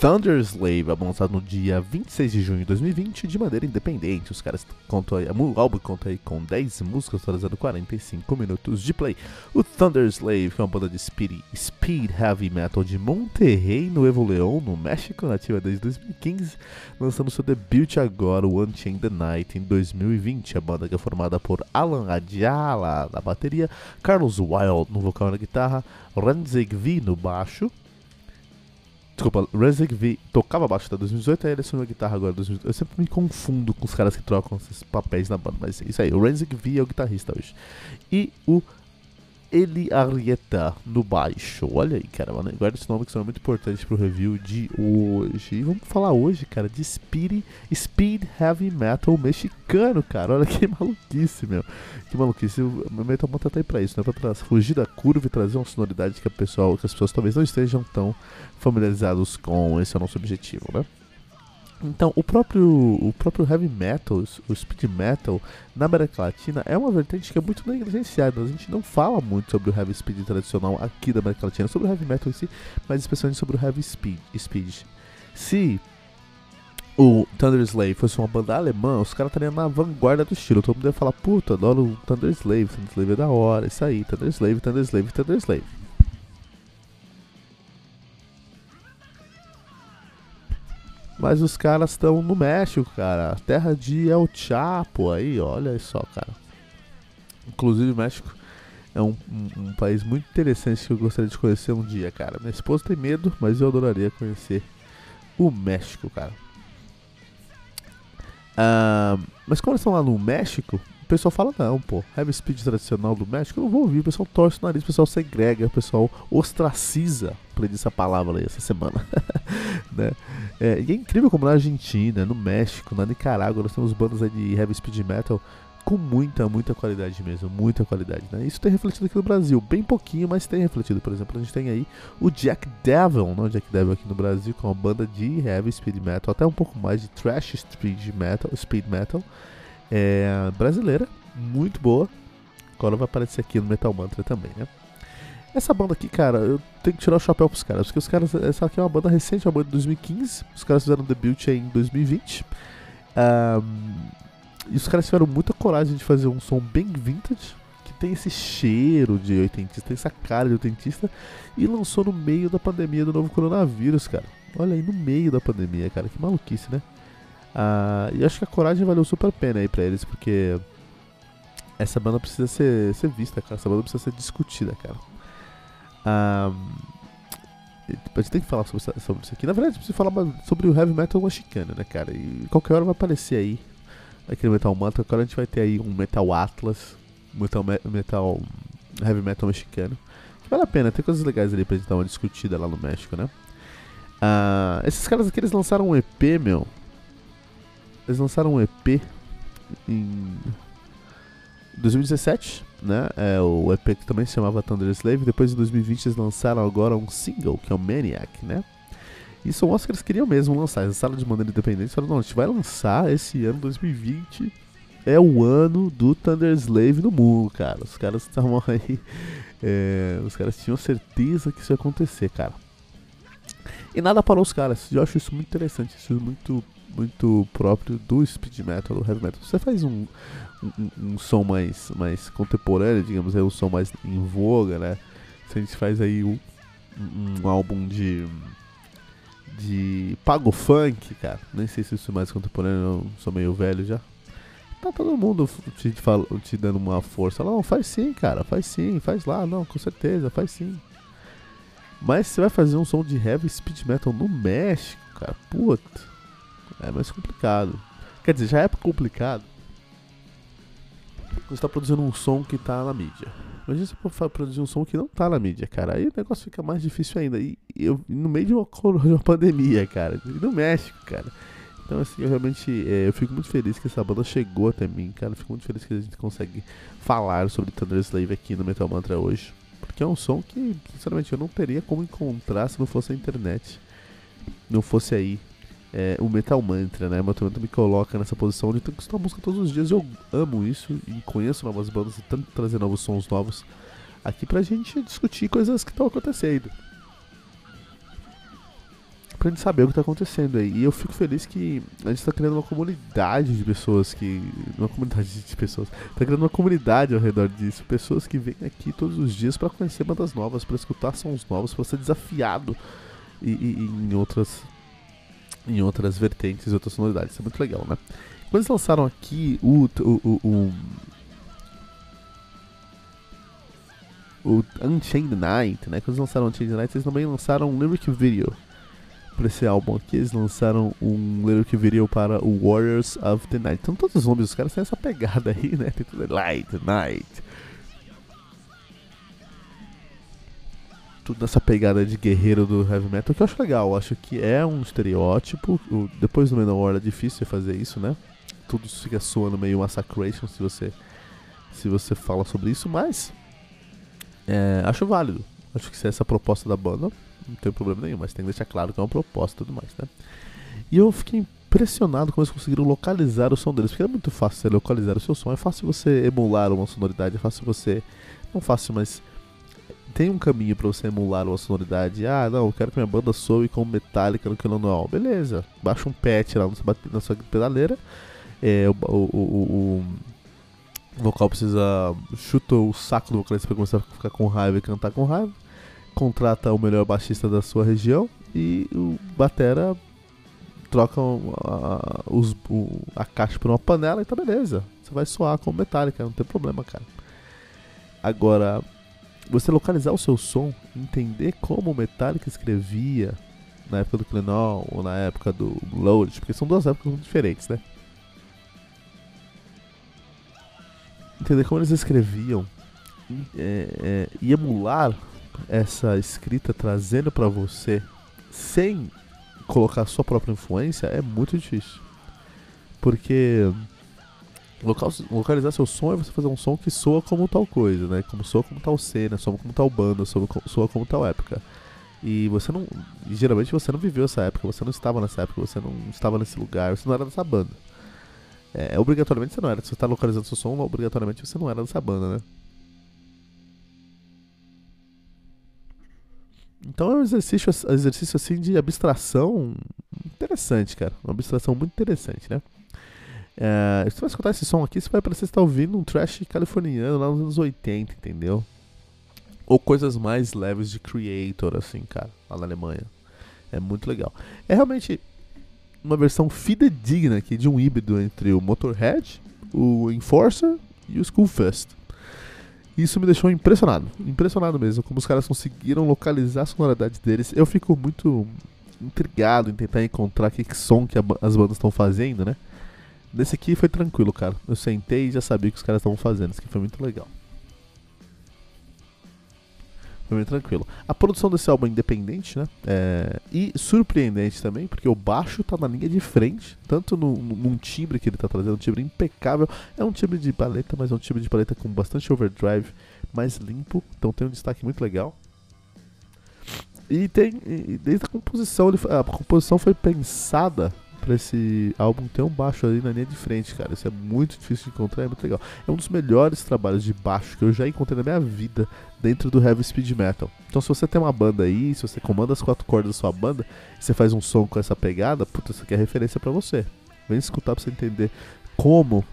Thunder Slave, lançado no dia 26 de junho de 2020 de maneira independente. Os caras contam aí, o álbum conta aí com 10 músicas, totalizando 45 minutos de play. O Thunder Slave, que é uma banda de speed, speed heavy metal de Monterrey, no Evo León, no México, nativa desde 2015, lançando seu debut agora, o Unchained the Night, em 2020. A banda que é formada por Alan Adjala na bateria, Carlos Wild no vocal e na guitarra, Renzig V no baixo, Desculpa, Rezek V tocava baixo até 2018, aí ele assumiu a guitarra agora 2018. Eu sempre me confundo com os caras que trocam esses papéis na banda, mas é isso aí. O Rezek V é o guitarrista hoje. E o Eli Arrieta no baixo. Olha aí, cara. Guarda esse nome que são muito importantes pro review de hoje. E vamos falar hoje, cara, de speed, speed heavy metal mexicano, cara. Olha que maluquice, meu. Que maluquice. O Metal Mantra tá aí pra isso, né? Pra, pra fugir da curva e trazer uma sonoridade que, a pessoal, que as pessoas talvez não estejam tão familiarizados com. Esse é o nosso objetivo, né? Então, o próprio, o próprio heavy metal, o speed metal na América Latina é uma vertente que é muito negligenciada. A gente não fala muito sobre o heavy speed tradicional aqui da América Latina, sobre o heavy metal em si, mas especialmente sobre o heavy speed. speed. Se o Thunder Slave fosse uma banda alemã, os caras estariam na vanguarda do estilo. Todo mundo ia falar, puta, adoro o Thunder Slave, Thunder Slave é da hora, isso aí, Thunder Slave, Thunder Slave, Thunder Slave. Mas os caras estão no México, cara. Terra de El Chapo aí, olha só, cara. Inclusive, o México é um, um, um, país muito interessante que eu gostaria de conhecer um dia, cara. Minha esposa tem medo, mas eu adoraria conhecer o México, cara. Ah, mas como eles estão lá no México, pessoal fala, não, pô, heavy speed tradicional do México, eu não vou ouvir. O pessoal torce o nariz, o pessoal segrega, o pessoal ostraciza, aprendi essa palavra aí essa semana. né? É, e é incrível como na Argentina, no México, na Nicarágua, nós temos bandas aí de heavy speed metal com muita, muita qualidade mesmo, muita qualidade, né? Isso tem refletido aqui no Brasil, bem pouquinho, mas tem refletido. Por exemplo, a gente tem aí o Jack Devil, não o Jack Devil aqui no Brasil, com é uma banda de heavy speed metal, até um pouco mais de thrash speed metal, speed metal, é, brasileira, muito boa. Agora vai aparecer aqui no Metal Mantra também, né? Essa banda aqui, cara, eu tenho que tirar o chapéu pros caras, porque os caras, essa aqui é uma banda recente, uma banda de 2015, os caras fizeram debut em 2020. Um, e os caras tiveram muita coragem de fazer um som bem vintage, que tem esse cheiro de oitentista, tem essa cara de oitentista, e lançou no meio da pandemia do novo coronavírus, cara. Olha aí, no meio da pandemia, cara, que maluquice, né? Uh, e acho que a coragem valeu super a pena aí pra eles, porque essa banda precisa ser, ser vista, cara. Essa banda precisa ser discutida, cara. Um, a gente tem que falar sobre, sobre isso aqui. Na verdade, precisa falar sobre o heavy metal mexicano, né, cara? E qualquer hora vai aparecer aí aquele Metal Mantra. Agora a gente vai ter aí um Metal Atlas, metal, metal heavy metal mexicano. Vale a pena, tem coisas legais ali pra gente dar uma discutida lá no México, né? Uh, esses caras aqui, eles lançaram um EP, meu. Eles lançaram um EP em 2017, né? É o EP que também se chamava Thunder Slave. Depois em 2020 eles lançaram agora um single, que é o Maniac, né? E são os que eles queriam mesmo lançar. Eles lançaram de maneira independente. Falaram, não, a gente vai lançar esse ano 2020. É o ano do Thunder Slave no mundo, cara. Os caras estavam aí. É, os caras tinham certeza que isso ia acontecer, cara. E nada parou os caras. Eu acho isso muito interessante. Isso é muito, muito próprio do speed metal, do heavy metal. Você faz um, um, um som mais, mais contemporâneo, digamos, é um som mais em voga, né? Se a gente faz aí um, um álbum de de pago funk, cara. Nem sei se isso é mais contemporâneo, eu sou meio velho já. Tá todo mundo te, te dando uma força. Não, faz sim, cara, faz sim, faz lá, não, com certeza, faz sim. Mas você vai fazer um som de heavy speed metal no México, cara, puta, é mais complicado. Quer dizer, já é complicado. Você está produzindo um som que tá na mídia. Imagina você for produzir um som que não tá na mídia, cara. Aí o negócio fica mais difícil ainda. E, eu, no meio de uma, de uma pandemia, cara. E no México, cara. Então, assim, eu realmente é, eu fico muito feliz que essa banda chegou até mim, cara. Eu fico muito feliz que a gente consegue falar sobre Thunder Slave aqui no Metal Mantra hoje. Porque é um som que, sinceramente, eu não teria como encontrar se não fosse a internet. Não fosse aí é, o Metal Mantra, né? O Metal Mantra me coloca nessa posição eu tenho que escutar música todos os dias. Eu amo isso e conheço novas bandas e tanto trazer novos sons novos aqui pra gente discutir coisas que estão acontecendo pra gente saber o que tá acontecendo aí. E eu fico feliz que a gente tá criando uma comunidade de pessoas que. Uma comunidade de pessoas. Tá criando uma comunidade ao redor disso. Pessoas que vêm aqui todos os dias para conhecer bandas novas, para escutar sons novos, para ser desafiado e, e, em outras. Em outras vertentes, outras sonoridades. Isso é muito legal, né? Quando eles lançaram aqui o, o, o, o o Unchained Night, né? Quando eles lançaram Unchained Night, eles também lançaram um lyric video para esse álbum aqui, eles lançaram um lyric video para o Warriors of the Night. Então todos os nomes dos caras têm essa pegada aí, né? Tem tudo Light, Night. Tudo nessa pegada de guerreiro do heavy metal que eu acho legal. Eu acho que é um estereótipo. O, depois do Manowar é difícil fazer isso, né? Tudo fica soando meio Massacration se você, se você fala sobre isso, mas é, acho válido. Acho que se essa é a proposta da banda, não tem problema nenhum, mas tem que deixar claro que é uma proposta e tudo mais, né? E eu fiquei impressionado como eles conseguiram localizar o som deles, porque é muito fácil você localizar o seu som, é fácil você emular uma sonoridade, é fácil você. Não fácil, mas tem um caminho para você emular uma sonoridade. Ah, não, eu quero que minha banda soe com Metallica no Kill All. Beleza, baixa um patch lá na sua pedaleira. É, o, o, o, o vocal precisa. chuta o saco do vocalista para começar a ficar com raiva e cantar com raiva contrata o melhor baixista da sua região e o batera troca a, os, a caixa por uma panela e tá beleza. Você vai soar com metálica, não tem problema, cara. Agora, você localizar o seu som, entender como o Metallica escrevia na época do Clenol ou na época do Load, porque são duas épocas muito diferentes, né? Entender como eles escreviam é, é, e emular essa escrita trazendo para você sem colocar sua própria influência é muito difícil. Porque localizar seu som é você fazer um som que soa como tal coisa, né? Como soa como tal cena, soa como tal banda, soa, soa como tal época. E você não. Geralmente você não viveu essa época, você não estava nessa época, você não estava nesse lugar, você não era dessa banda. É, obrigatoriamente você não era. Se você está localizando seu som, obrigatoriamente você não era dessa banda, né? Então é um exercício, exercício assim de abstração interessante, cara. Uma abstração muito interessante, né? É, se você vai escutar esse som aqui, você vai parecer estar ouvindo um trash californiano lá nos anos 80, entendeu? Ou coisas mais leves de Creator, assim, cara, lá na Alemanha. É muito legal. É realmente uma versão fidedigna aqui de um híbrido entre o Motorhead, o Enforcer e o Schoolfest. Isso me deixou impressionado, impressionado mesmo, como os caras conseguiram localizar a sonoridade deles. Eu fico muito intrigado em tentar encontrar que som que as bandas estão fazendo, né? Nesse aqui foi tranquilo, cara. Eu sentei e já sabia o que os caras estavam fazendo. Isso aqui foi muito legal. Foi bem tranquilo. A produção desse álbum é independente, né? É, e surpreendente também, porque o baixo tá na linha de frente, tanto no, num timbre que ele tá trazendo, um timbre impecável. É um timbre de paleta, mas é um timbre de paleta com bastante overdrive, mais limpo, então tem um destaque muito legal. E tem. E desde a composição, a composição foi pensada para esse álbum ter um baixo ali na linha de frente, cara. Isso é muito difícil de encontrar, é muito legal. É um dos melhores trabalhos de baixo que eu já encontrei na minha vida dentro do heavy speed metal. Então, se você tem uma banda aí, se você comanda as quatro cordas da sua banda, e você faz um som com essa pegada, puta, isso aqui é referência para você. Vem escutar pra você entender como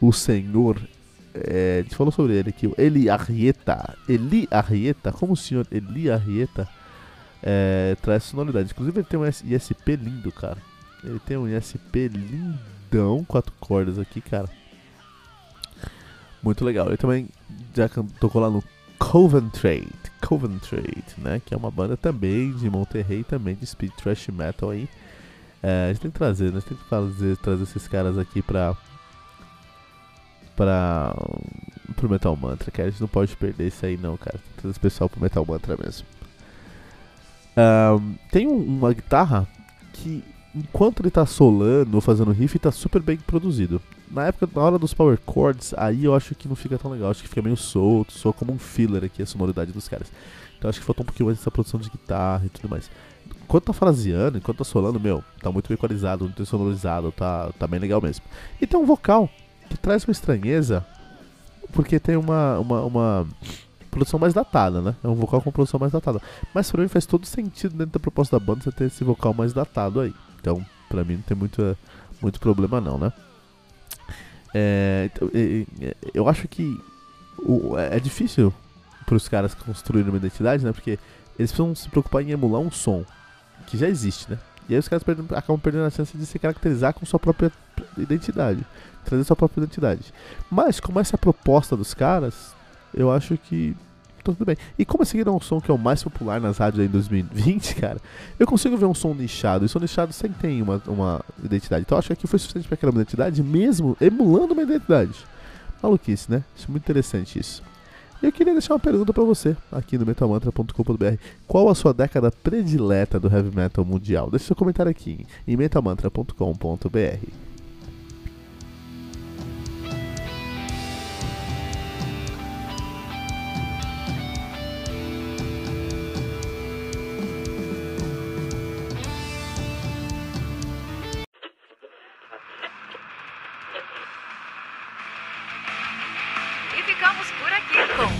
o senhor é, a gente falou sobre ele aqui, o Eli Arrieta. Eli Arrieta, como o senhor Eli Arrieta é, traz sonoridade. Inclusive ele tem um ISP lindo, cara. Ele tem um ISP lindão, quatro cordas aqui, cara. Muito legal. Ele também já tocou lá no Coventry, Coventry, né? Que é uma banda também de Monterrey, também de speed thrash metal aí. É, a gente tem que trazer, né? A gente tem que fazer, trazer esses caras aqui pra. pra. pro Metal Mantra, que a gente não pode perder isso aí não, cara. Trazer especial pro Metal Mantra mesmo. Um, tem um, uma guitarra que, enquanto ele tá solando ou fazendo riff, tá super bem produzido. Na época, na hora dos power chords, aí eu acho que não fica tão legal. Acho que fica meio solto, soa como um filler aqui a sonoridade dos caras. Então acho que faltou um pouquinho mais dessa produção de guitarra e tudo mais. Enquanto tá fraseando, enquanto tá solando, meu, tá muito bem equalizado, muito sonorizado, tá, tá bem legal mesmo. E tem um vocal que traz uma estranheza, porque tem uma, uma, uma produção mais datada, né? É um vocal com produção mais datada. Mas pra mim faz todo sentido dentro da proposta da banda você ter esse vocal mais datado aí. Então, pra mim não tem muito, muito problema não, né? É, então, eu acho que é, é difícil para os caras construírem uma identidade, né? Porque eles precisam se preocupar em emular um som que já existe, né? E aí os caras perdem, acabam perdendo a chance de se caracterizar com sua própria identidade, trazer sua própria identidade. Mas como essa é a proposta dos caras, eu acho que tá tudo bem. E como esse aqui é um som que é o mais popular nas rádios em 2020, cara, eu consigo ver um som nichado. E som nichado sempre tem uma, uma identidade. Então acho que aqui foi suficiente para criar uma identidade, mesmo emulando uma identidade. Maluquice, né? Acho muito interessante isso. E eu queria deixar uma pergunta para você aqui no metalmantra.com.br. Qual a sua década predileta do heavy metal mundial? Deixe seu comentário aqui em metalmantra.com.br.